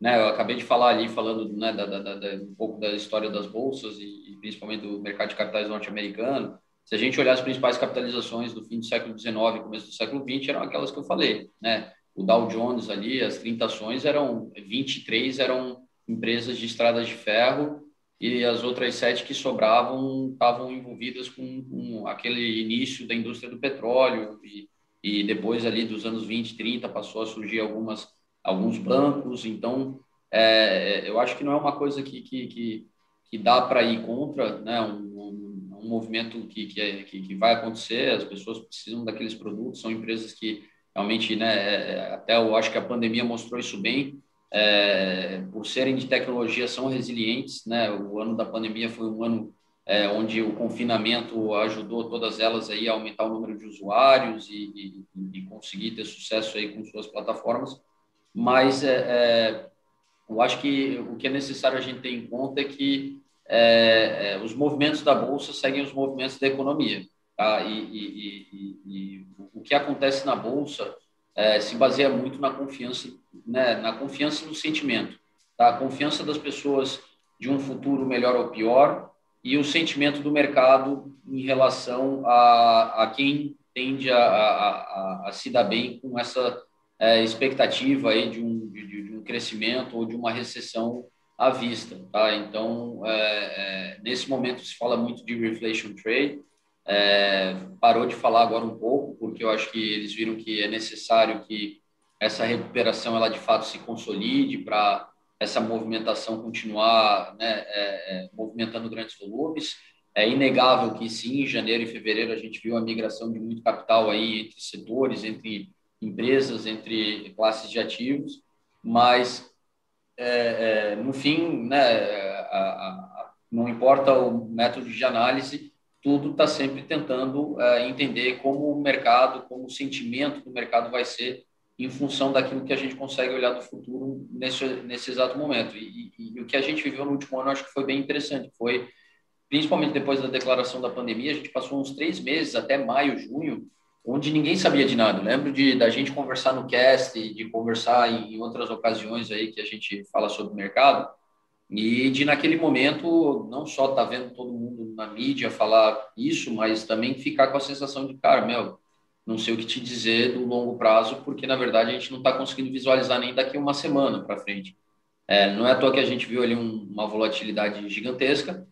[SPEAKER 2] Né, eu acabei de falar ali, falando né, da, da, da, um pouco da história das bolsas e, e principalmente do mercado de capitais norte-americano, se a gente olhar as principais capitalizações do fim do século XIX começo do século XX, eram aquelas que eu falei, né? O Dow Jones ali, as 30 ações eram 23 eram empresas de estradas de ferro e as outras sete que sobravam estavam envolvidas com, com, aquele início da indústria do petróleo e, e depois ali dos anos 20, 30 passou a surgir algumas alguns bancos. Então, é, eu acho que não é uma coisa que, que, que, que dá para ir contra, né? Um, um movimento que, que, é, que, que, vai acontecer, as pessoas precisam daqueles produtos, são empresas que realmente, né, é, é, até eu acho que a pandemia mostrou isso bem, é, por serem de tecnologia, são resilientes, né, o ano da pandemia foi um ano é, onde o confinamento ajudou todas elas aí a aumentar o número de usuários e, e, e conseguir ter sucesso aí com suas plataformas, mas é, é, eu acho que o que é necessário a gente ter em conta é que é, é, os movimentos da bolsa seguem os movimentos da economia. Tá? E, e, o que acontece na bolsa se baseia muito na confiança, né, na confiança no sentimento, tá? A confiança das pessoas de um futuro melhor ou pior e o sentimento do mercado em relação a, a quem tende a, a, a, a se dar bem com essa é, expectativa aí de um, de, de um crescimento ou de uma recessão à vista. Tá? Então, é, é, nesse momento se fala muito de reflation trade, é, parou de falar agora um pouco, porque eu acho que eles viram que é necessário que essa recuperação ela de fato se consolide para essa movimentação continuar né, é, é, movimentando grandes volumes. É inegável que sim, em janeiro e fevereiro a gente viu a migração de muito capital aí entre setores, entre empresas, entre classes de ativos, mas é, é, no fim, né, a, a, não importa o método de análise, tudo está sempre tentando é, entender como o mercado, como o sentimento do mercado vai ser em função daquilo que a gente consegue olhar do futuro nesse, nesse exato momento. E, e, e, o que a gente viveu no último ano, acho que foi bem interessante. Foi, principalmente depois da declaração da pandemia, a gente passou uns três meses, até maio, junho, onde ninguém sabia de nada. Eu lembro de da gente conversar no cast, de conversar em outras ocasiões aí que a gente fala sobre o mercado, e de naquele momento não só tá vendo todo mundo na mídia falar isso, mas também ficar com a sensação de cara, meu, não sei o que te dizer do longo prazo, porque na verdade a gente não está conseguindo visualizar nem daqui uma semana para frente. É, não é à toa que a gente viu ali um, uma volatilidade gigantesca.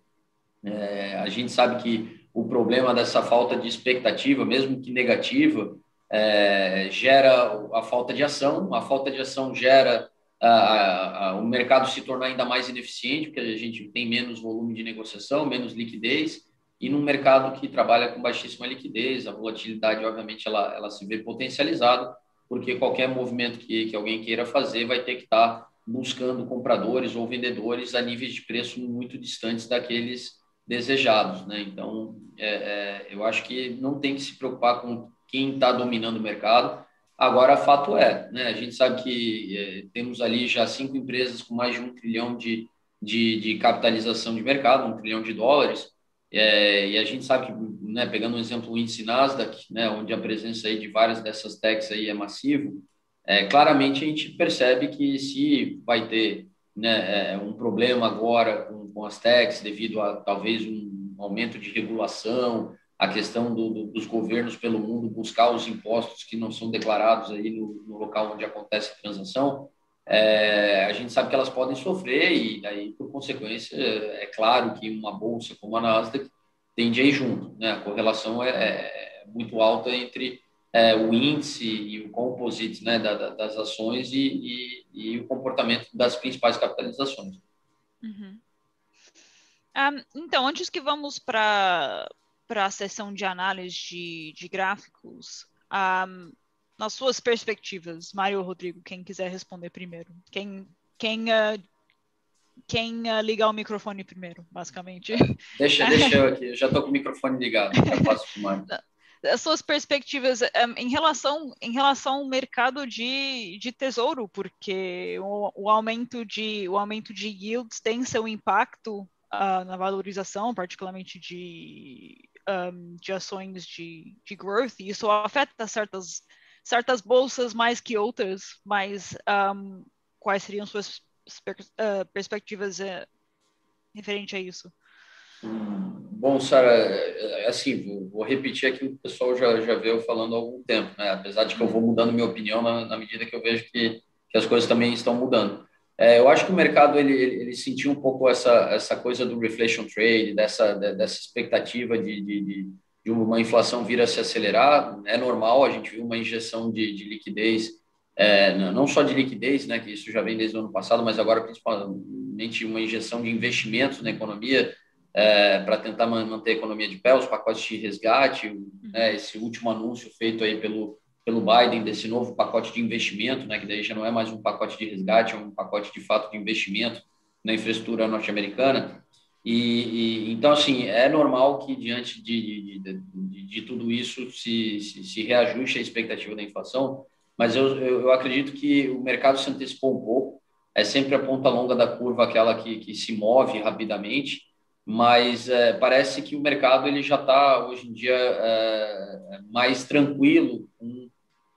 [SPEAKER 2] É, a gente sabe que o problema dessa falta de expectativa, mesmo que negativa, é, gera a falta de ação. A falta de ação gera a, a, o mercado se tornar ainda mais ineficiente, porque a gente tem menos volume de negociação, menos liquidez e num mercado que trabalha com baixíssima liquidez, a volatilidade, obviamente, ela, ela se vê potencializada, porque qualquer movimento que, que alguém queira fazer vai ter que estar buscando compradores ou vendedores a níveis de preço muito distantes daqueles desejados, né? Então, é, é, eu acho que não tem que se preocupar com quem está dominando o mercado. Agora, fato é, né? A gente sabe que é, temos ali já cinco empresas com mais de um trilhão de, de, de capitalização de mercado, um trilhão de dólares, é, e a gente sabe que, né, pegando um exemplo, o índice Nasdaq, né, onde a presença aí de várias dessas techs aí é massivo, é, claramente a gente percebe que se vai ter né, é, um problema agora com, com, as techs devido a talvez um aumento de regulação, a questão do, do, dos governos pelo mundo buscar os impostos que não são declarados aí no, no local onde acontece a transação, é, a gente sabe que elas podem sofrer e aí, por consequência, é claro que uma bolsa como a Nasdaq tende a ir junto. Né? A correlação é, é muito alta entre é, o índice e o composite né, da, da, das ações e, e, e, o comportamento das principais capitalizações.
[SPEAKER 1] Uhum. Um, então, antes que vamos para a sessão de análise de, de gráficos, um, nas suas perspectivas, Mário ou Rodrigo, quem quiser responder primeiro. Quem, quem, uh, quem uh, ligar o microfone primeiro, basicamente.
[SPEAKER 2] Deixa, deixa eu aqui, eu já estou com o microfone ligado, já passo para o Mário.
[SPEAKER 1] As suas perspectivas um, em relação em relação ao mercado de, de tesouro, porque o, o aumento de o aumento de yields tem seu impacto uh, na valorização, particularmente de um, de ações de, de growth, e isso afeta certas certas bolsas mais que outras, mas um, quais seriam suas uh, perspectivas uh, referente a isso?
[SPEAKER 2] Bom, Sara, é, é, assim, vou, vou, repetir aquilo que o pessoal já, já veio falando há algum tempo, né? apesar de que eu vou mudando minha opinião na, na medida que eu vejo que, que as coisas também estão mudando. É, eu acho que o mercado ele, ele, sentiu um pouco essa, essa coisa do reflation trade, dessa, dessa expectativa de, de, de de uma inflação vir a se acelerar, é normal, a gente viu uma injeção de, de liquidez, é, não só de liquidez, né, que isso já vem desde o ano passado, mas agora principalmente uma injeção de investimentos na economia é, para tentar manter a economia de pé, os pacotes de resgate, né, esse último anúncio feito aí pelo, pelo Biden desse novo pacote de investimento, né, que daí já não é mais um pacote de resgate, é um pacote de fato de investimento na infraestrutura norte-americana. E, e, então, assim, é normal que diante de, de, de, de tudo isso se, se, se, reajuste a expectativa da inflação, mas eu, eu, eu, acredito que o mercado se antecipou um pouco, é sempre a ponta longa da curva aquela que, que se move rapidamente, mas é, parece que o mercado ele já está, hoje em dia, é, mais tranquilo com,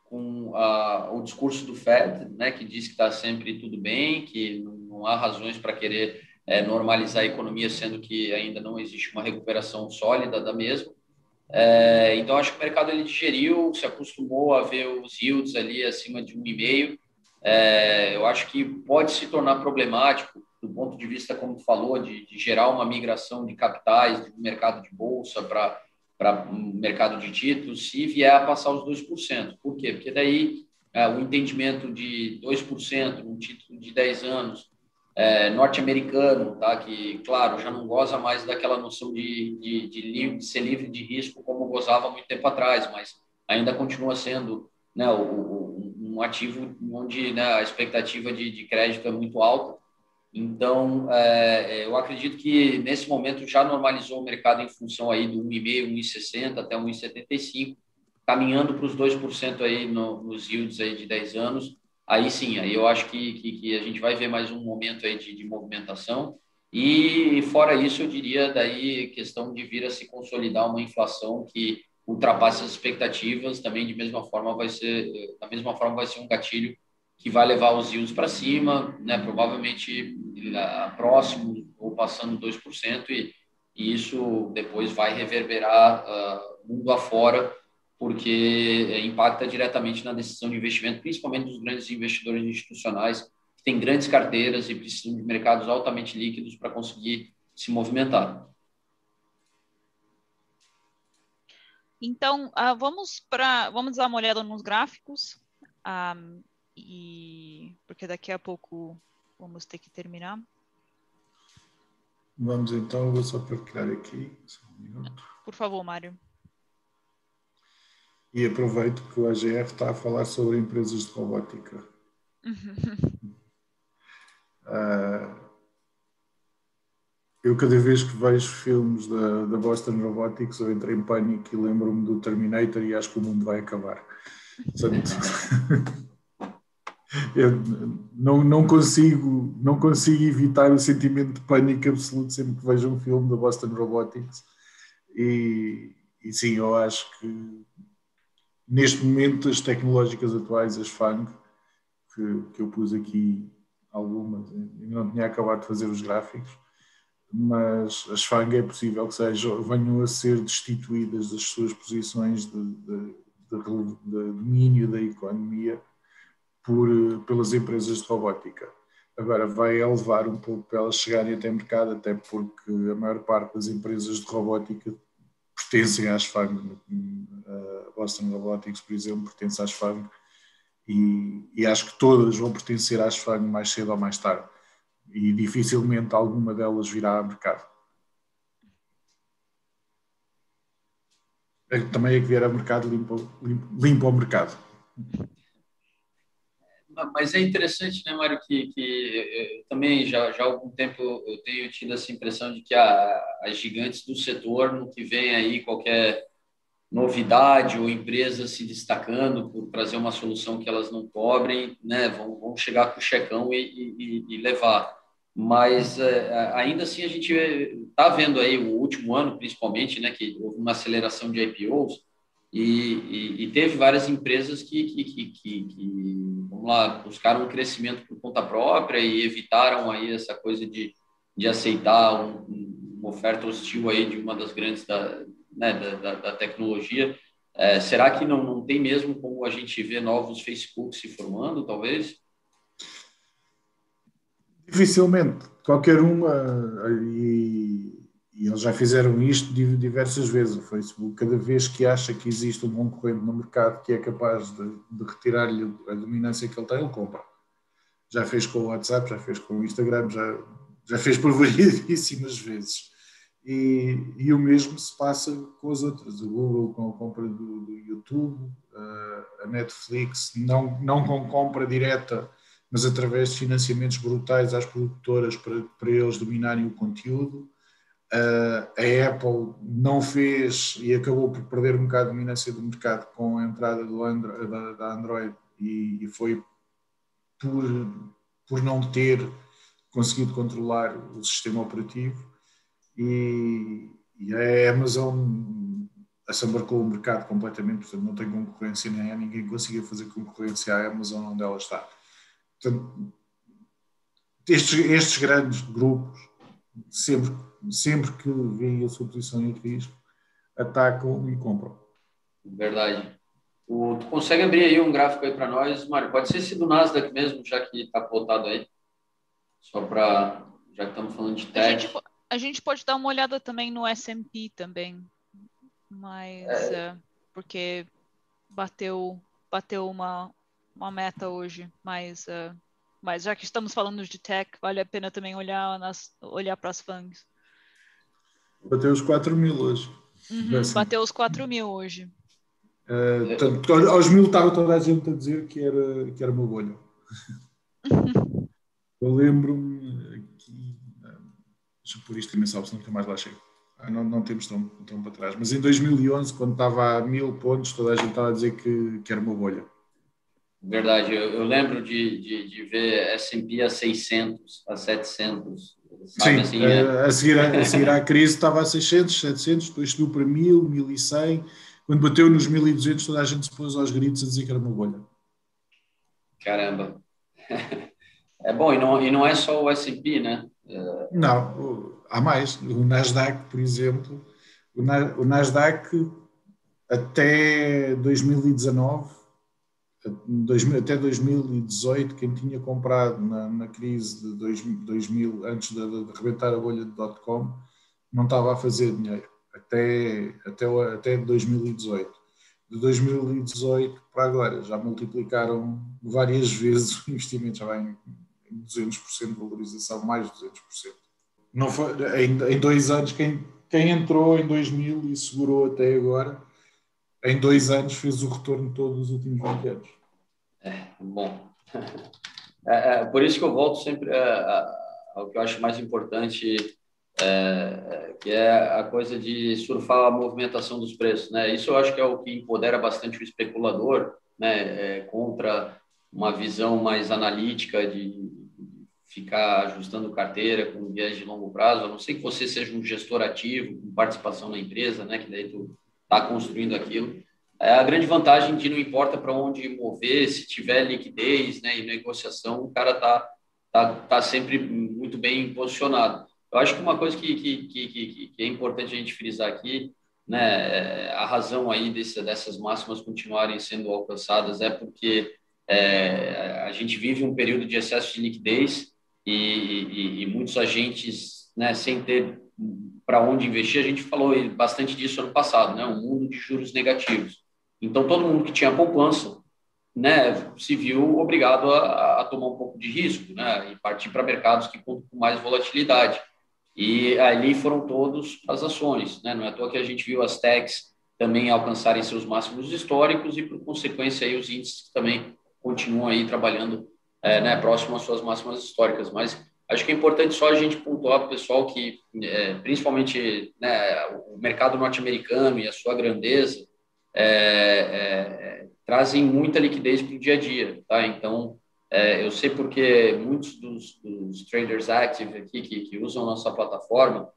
[SPEAKER 2] com a, o discurso do Fed, né, que diz que está sempre tudo bem, que não, não há razões para querer é, normalizar a economia, sendo que ainda não existe uma recuperação sólida da mesma. É, então, acho que o mercado ele digeriu, se acostumou a ver os yields ali acima de 1,5. É, eu acho que pode se tornar problemático do ponto de vista, como tu falou, de, de gerar uma migração de capitais do mercado de bolsa para para o mercado de títulos, se vier a passar os 2%. Por quê? Porque daí é, o entendimento de 2% num título de 10 anos é, norte-americano, tá? que, claro, já não goza mais daquela noção de, de, de, de, ser livre de risco como gozava muito tempo atrás, mas ainda continua sendo né, o, o, um ativo onde né, a expectativa de, de crédito é muito alta então, é, é, eu acredito que nesse momento já normalizou o mercado em função aí do 1,5, 1,60 até 1,75, caminhando para os 2% aí no, nos yields aí de 10 anos. Aí sim, aí eu acho que, que, que a gente vai ver mais um momento aí de, de, movimentação. E fora isso, eu diria daí questão de vir a se consolidar uma inflação que ultrapasse as expectativas, também de mesma forma vai ser, da mesma forma vai ser um gatilho que vai levar os yields para cima, né, provavelmente próximo ou passando 2%, e, e isso depois vai reverberar uh, mundo afora, porque impacta diretamente na decisão de investimento, principalmente dos grandes investidores institucionais, que têm grandes carteiras e precisam de mercados altamente líquidos para conseguir se movimentar.
[SPEAKER 1] Então, uh, vamos para vamos dar uma olhada nos gráficos. Um, ah, e porque daqui a pouco vamos ter que terminar.
[SPEAKER 3] Vamos então, vou só partilhar aqui, só um minuto.
[SPEAKER 1] Por favor, Mário.
[SPEAKER 3] E aproveito que o AGF está a falar sobre empresas de robótica. uh, eu cada vez que vejo filmes da, da Boston Robotics eu entro em pânico e lembro-me do Terminator e acho que o mundo vai acabar. Portanto, eu não, não, consigo, não consigo evitar o sentimento de pânico absoluto sempre que vejo um filme da Boston Robotics. E, e sim, eu acho que neste momento as tecnológicas atuais, as FANG, que, que eu pus aqui algumas, ainda não tinha acabado de fazer os gráficos, mas as FANG é possível que sejam, venham a ser destituídas das suas posições de, de, de, de domínio da economia por, pelas empresas de robótica. Agora, vai elevar um pouco para elas chegarem até mercado, até porque a maior parte das empresas de robótica pertencem às FANG. A Boston Robotics, por exemplo, pertence às FANG e, e acho que todas vão pertencer às FANG mais cedo ou mais tarde. E dificilmente alguma delas virá a mercado. Também é que vier a mercado limpa, limpa, limpa o mercado.
[SPEAKER 2] Mas é interessante, né, Mário, que, que também já, já há algum tempo eu tenho tido essa impressão de que a, as gigantes do setor, no que vem aí qualquer novidade ou empresa se destacando por trazer uma solução que elas não cobrem, né, vão, vão chegar com o checão e, e, e levar. Mas é, ainda assim a gente está vendo aí o último ano, principalmente, né, que houve uma aceleração de IPOs, e, e, e, teve várias empresas que, que, que, que, vamos lá, buscaram um crescimento por conta própria e evitaram aí essa coisa de, de aceitar um, uma oferta hostil aí de uma das grandes da, né, da, da, tecnologia. É, será que não, não tem mesmo como a gente ver novos Facebook se formando, talvez?
[SPEAKER 3] Dificilmente. Qualquer uma, e e eles já fizeram isto diversas vezes. O Facebook, cada vez que acha que existe um concorrente no mercado que é capaz de, de retirar-lhe a dominância que ele tem, ele compra. Já fez com o WhatsApp, já fez com o Instagram, já, já fez por variedíssimas vezes. E, e, o mesmo se passa com as outras. O Google com a compra do, do YouTube, a Netflix, não, não com compra direta, mas através de financiamentos brutais às produtoras para, para eles dominarem o conteúdo a Apple não fez e acabou por perder um bocado de dominância do mercado com a entrada do Android, da, da, Android e, e, foi por, por não ter conseguido controlar o sistema operativo e, e a Amazon assambarcou o mercado completamente, portanto não tem concorrência nem há ninguém conseguia fazer concorrência à Amazon onde ela está. Portanto, estes, estes grandes grupos sempre sempre que veem a sua posição em risco, atacam e compram.
[SPEAKER 2] Verdade. O, tu consegue abrir aí um gráfico aí para nós, Mário? Pode ser esse do Nasdaq mesmo, já que está plotado aí. Só para já que estamos falando de tech.
[SPEAKER 1] A gente, a gente pode dar uma olhada também no S&P também, mas é. uh, porque bateu bateu uma, uma meta hoje, mas uh, mas já que estamos falando de tech, vale a pena também olhar nas olhar para as FANGs.
[SPEAKER 3] Bateu os 4 mil hoje.
[SPEAKER 1] Uhum, bateu os 4 mil hoje.
[SPEAKER 3] Uh, portanto, aos mil estava toda a gente a dizer que era, que era uma bolha. Eu lembro-me que. Deixa por isto também se nunca mais lá chego. Ah, não, não temos tão, tão para trás. Mas em 2011, quando estava a mil pontos, toda a gente estava a dizer que, que era uma bolha.
[SPEAKER 2] Verdade, eu, eu lembro de, de, de ver S&P a 600, a 700.
[SPEAKER 3] Sim, assim, a, é... a, seguir, a, a seguir à crise estava a 600, 700, depois subiu para 1000, 1100. Quando bateu nos 1200, toda a gente se pôs aos gritos a dizer que era uma bolha.
[SPEAKER 2] Caramba. É bom, e não, e não é só o S&P, né?
[SPEAKER 3] É... Não, há mais. O Nasdaq, por exemplo, o Nasdaq até 2019, até 2018, quem tinha comprado na, na crise de 2000, antes de, de, a bolha de dot-com, não estava a fazer dinheiro, até, até, até 2018 de 2018 para agora. Já multiplicaram várias vezes o investimento, já vai em 200% de valorização, mais de 200%. Não foi, em, em dois anos, quem, quem entrou em 2000 e segurou até agora, em dois anos fez o retorno todo dos últimos 20 anos.
[SPEAKER 2] É, bom. É, é, por isso que eu volto sempre ao que eu acho mais importante é, que é a coisa de surfar a movimentação dos preços. Né? Isso eu acho que é o que empodera bastante o especulador né? É, contra uma visão mais analítica de ficar ajustando carteira com viés de longo prazo, a não ser que você seja um gestor ativo, com participação na empresa, né? que daí tu está construindo aquilo. É a grande vantagem de não importa para onde mover, se tiver liquidez né, e negociação, o cara está tá, tá sempre muito bem posicionado. Eu acho que uma coisa que, que, que, que é importante a gente frisar aqui, né, é, a razão aí desse, dessas máximas continuarem sendo alcançadas é porque é, a gente vive um período de excesso de liquidez e, e, e muitos agentes, né, sem ter para onde investir, a gente falou bastante disso ano passado, né, um mundo de juros negativos. Então, todo mundo que tinha poupança, né, se viu obrigado a, a tomar um pouco de risco, né, e partir para mercados que contam com mais volatilidade. E ali foram todos as ações, né? Não é à toa que a gente viu as techs também alcançarem seus máximos históricos e, por consequência, aí os índices também continuam aí trabalhando é, né, próximo às suas máximas históricas. Mas acho que é importante só a gente pontuar para o pessoal que, é, principalmente, né, o mercado norte-americano e a sua grandeza é, é trazem muita liquidez para o dia a dia, tá? Então, é, eu sei porque muitos dos, dos traders active aqui que, que usam nossa plataforma,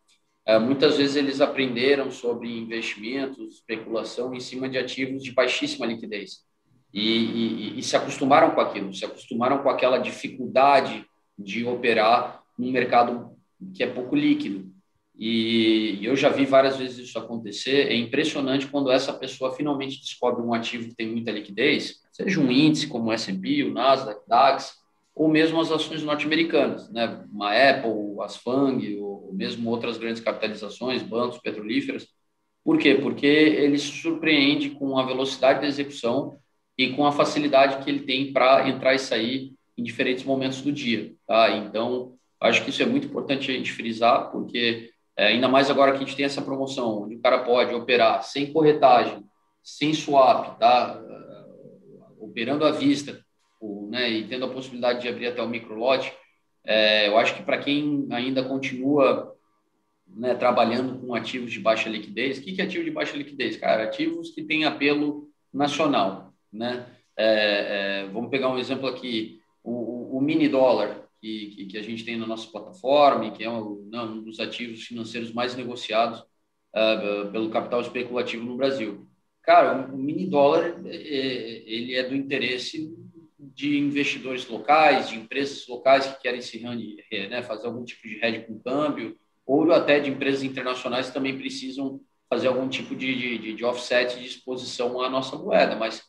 [SPEAKER 2] é, muitas vezes eles aprenderam sobre investimentos, especulação em cima de ativos de baixíssima liquidez. E, e, e, se acostumaram com aquilo, se acostumaram com aquela dificuldade de operar num mercado que é pouco líquido. E eu já vi várias vezes isso acontecer. É impressionante quando essa pessoa finalmente descobre um ativo que tem muita liquidez, seja um índice como o S&P, o Nasdaq, DAX, ou mesmo as ações norte-americanas, né? Uma Apple, as FANG, ou mesmo outras grandes capitalizações, bancos, petrolíferas. Por quê? Porque ele se surpreende com a velocidade da execução e com a facilidade que ele tem para entrar e sair em diferentes momentos do dia. Tá? Então, acho que isso é muito importante a gente frisar, porque é, ainda mais agora que a gente tem essa promoção, onde o cara pode operar sem corretagem, sem swap, tá? Uh, operando à vista, né? e tendo a possibilidade de abrir até o microlote, é, eu acho que para quem ainda continua né, trabalhando com ativos de baixa liquidez, o que, que é ativo de baixa liquidez? Cara, ativos que têm apelo nacional, né? É, é, vamos pegar um exemplo aqui, o, mini dólar, que, que, que, a gente tem na nossa plataforma que é um, não, um dos ativos financeiros mais negociados uh, pelo capital especulativo no Brasil. Cara, o mini dólar é, é, ele é do interesse de investidores locais, de empresas locais que querem se né, fazer algum tipo de hedge com câmbio, ou até de empresas internacionais que também precisam fazer algum tipo de, de, de offset de exposição à nossa moeda. Mas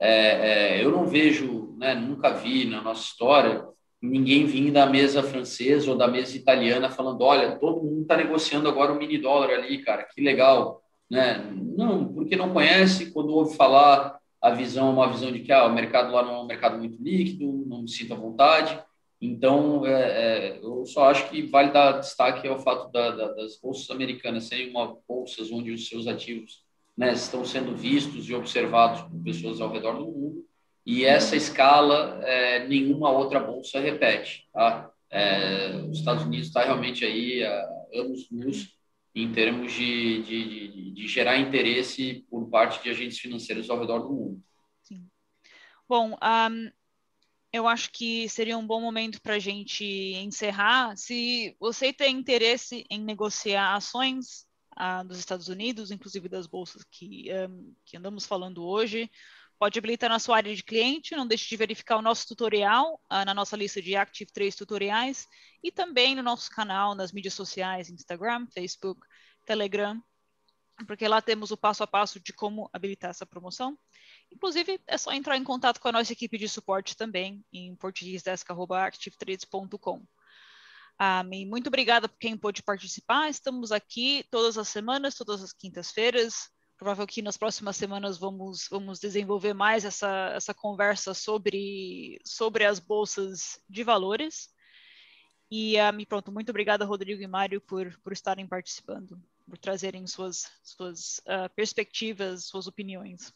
[SPEAKER 2] é, é, eu não vejo, né, nunca vi na nossa história ninguém vir da mesa francesa ou da mesa italiana falando, olha, todo mundo está negociando agora o mini dólar ali, cara, que legal, né? Não, porque não conhece, quando ouve falar a visão, uma visão de que ah, o mercado lá não é um mercado muito líquido, não me sinto à vontade. Então, é, é, eu só acho que vale dar destaque ao fato da, da, das bolsas americanas serem uma bolsas onde os seus ativos né, estão sendo vistos e observados por pessoas ao redor do mundo e essa escala é, nenhuma outra bolsa repete. Tá? É, os Estados Unidos está realmente aí a anos luz em termos de, de, de, de, gerar interesse por parte de agentes financeiros ao redor do mundo.
[SPEAKER 1] Sim. Bom, um, eu acho que seria um bom momento para a gente encerrar. Se você tem interesse em negociar ações dos Estados Unidos, inclusive das bolsas que, um, que andamos falando hoje, Pode habilitar na sua área de cliente, não deixe de verificar o nosso tutorial uh, na nossa lista de Active 3 tutoriais e também no nosso canal nas mídias sociais, Instagram, Facebook, Telegram, porque lá temos o passo a passo de como habilitar essa promoção. Inclusive, é só entrar em contato com a nossa equipe de suporte também em portuguesdesk.active3.com. Ah, muito obrigada por quem pôde participar. Estamos aqui todas as semanas, todas as quintas-feiras, provável que nas próximas semanas vamos, vamos desenvolver mais essa, essa conversa sobre, sobre as bolsas de valores. E um, pronto, muito obrigada, Rodrigo e Mário, por, por estarem participando, por trazerem suas, suas uh, perspectivas, suas opiniões.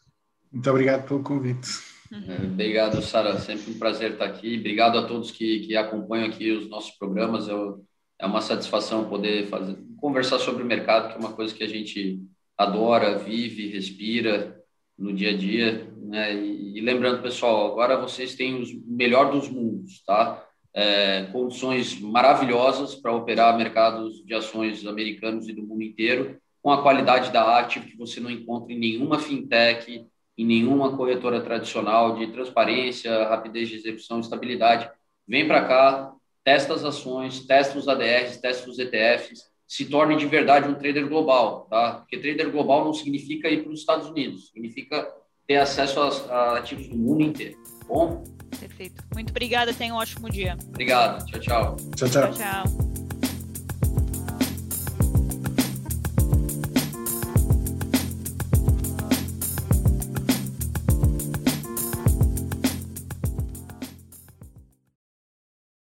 [SPEAKER 3] Muito obrigado pelo convite.
[SPEAKER 2] Uhum. Obrigado, Sara. Sempre um prazer estar aqui. Obrigado a todos que, que acompanham aqui os nossos programas. Eu, é uma satisfação poder fazer, conversar sobre o mercado, que é uma coisa que a gente adora, vive, respira no dia a dia. Né? E, e, lembrando, pessoal, agora vocês têm o melhor dos mundos, tá? É, condições maravilhosas para operar mercados de ações americanos e do mundo inteiro, com a qualidade da Active que você não encontra em nenhuma fintech, em nenhuma corretora tradicional de transparência, rapidez de execução, estabilidade. Vem para cá, testa as ações, testa os ADRs, testa os ETFs, se torne de verdade um trader global, tá? Porque trader global não significa ir para os Estados Unidos, significa ter acesso a, a ativos do mundo inteiro. Tá bom?
[SPEAKER 1] Perfeito. Muito obrigada, tenha um ótimo dia.
[SPEAKER 2] Obrigado. Tchau, tchau.
[SPEAKER 3] Tchau, tchau. tchau, tchau.